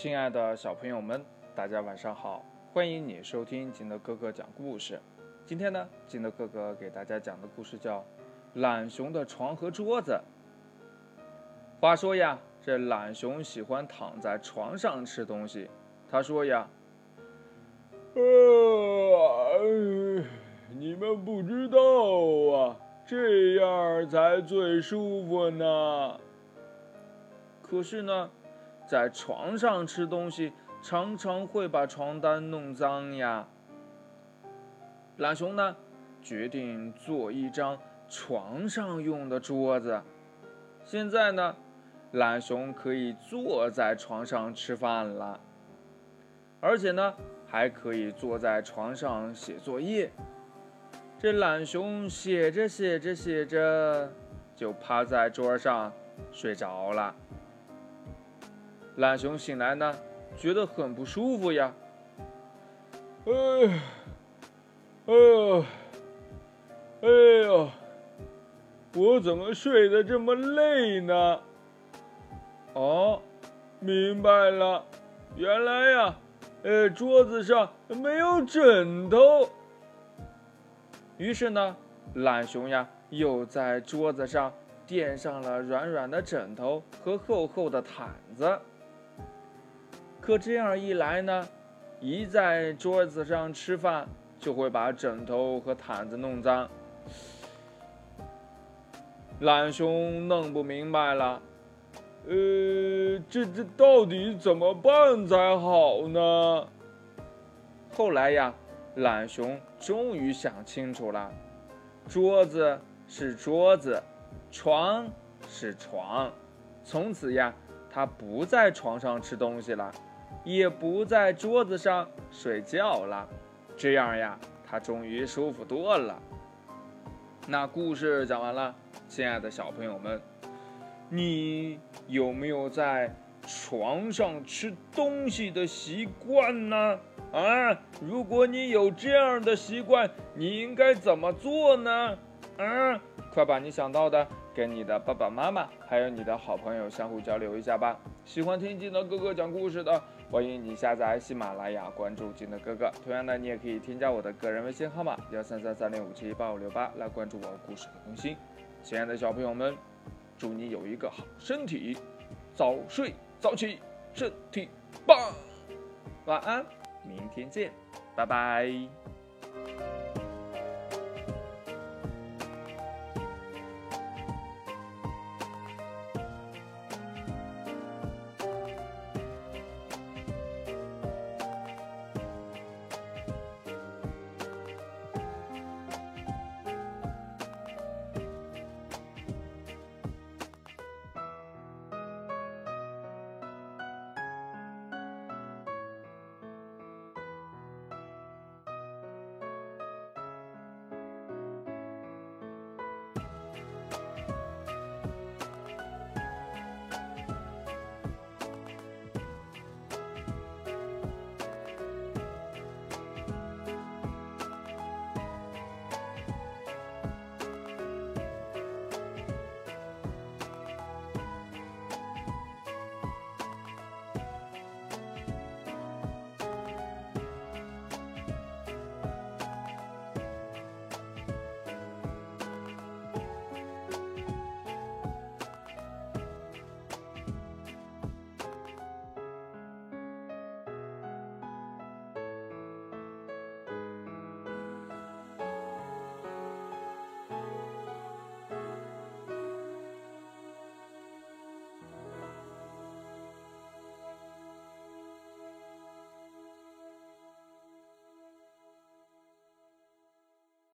亲爱的小朋友们，大家晚上好！欢迎你收听金德哥哥讲故事。今天呢，金德哥哥给大家讲的故事叫《懒熊的床和桌子》。话说呀，这懒熊喜欢躺在床上吃东西。他说呀：“呃，你们不知道啊，这样才最舒服呢。可是呢。”在床上吃东西，常常会把床单弄脏呀。懒熊呢，决定做一张床上用的桌子。现在呢，懒熊可以坐在床上吃饭了，而且呢，还可以坐在床上写作业。这懒熊写着写着写着，就趴在桌上睡着了。懒熊醒来呢，觉得很不舒服呀。哎，哎呀，哎呀，我怎么睡得这么累呢？哦，明白了，原来呀，呃，桌子上没有枕头。于是呢，懒熊呀，又在桌子上垫上了软软的枕头和厚厚的毯子。可这样一来呢，一在桌子上吃饭，就会把枕头和毯子弄脏。懒熊弄不明白了，呃，这这到底怎么办才好呢？后来呀，懒熊终于想清楚了：桌子是桌子，床是床。从此呀，他不在床上吃东西了。也不在桌子上睡觉了，这样呀，他终于舒服多了。那故事讲完了，亲爱的小朋友们，你有没有在床上吃东西的习惯呢？啊，如果你有这样的习惯，你应该怎么做呢？啊，快把你想到的跟你的爸爸妈妈还有你的好朋友相互交流一下吧。喜欢听金德哥哥讲故事的。欢迎你下载喜马拉雅，关注金德哥哥。同样的，你也可以添加我的个人微信号码幺三三三零五七八五六八来关注我故事的更新。亲爱的小朋友们，祝你有一个好身体，早睡早起，身体棒。晚安，明天见，拜拜。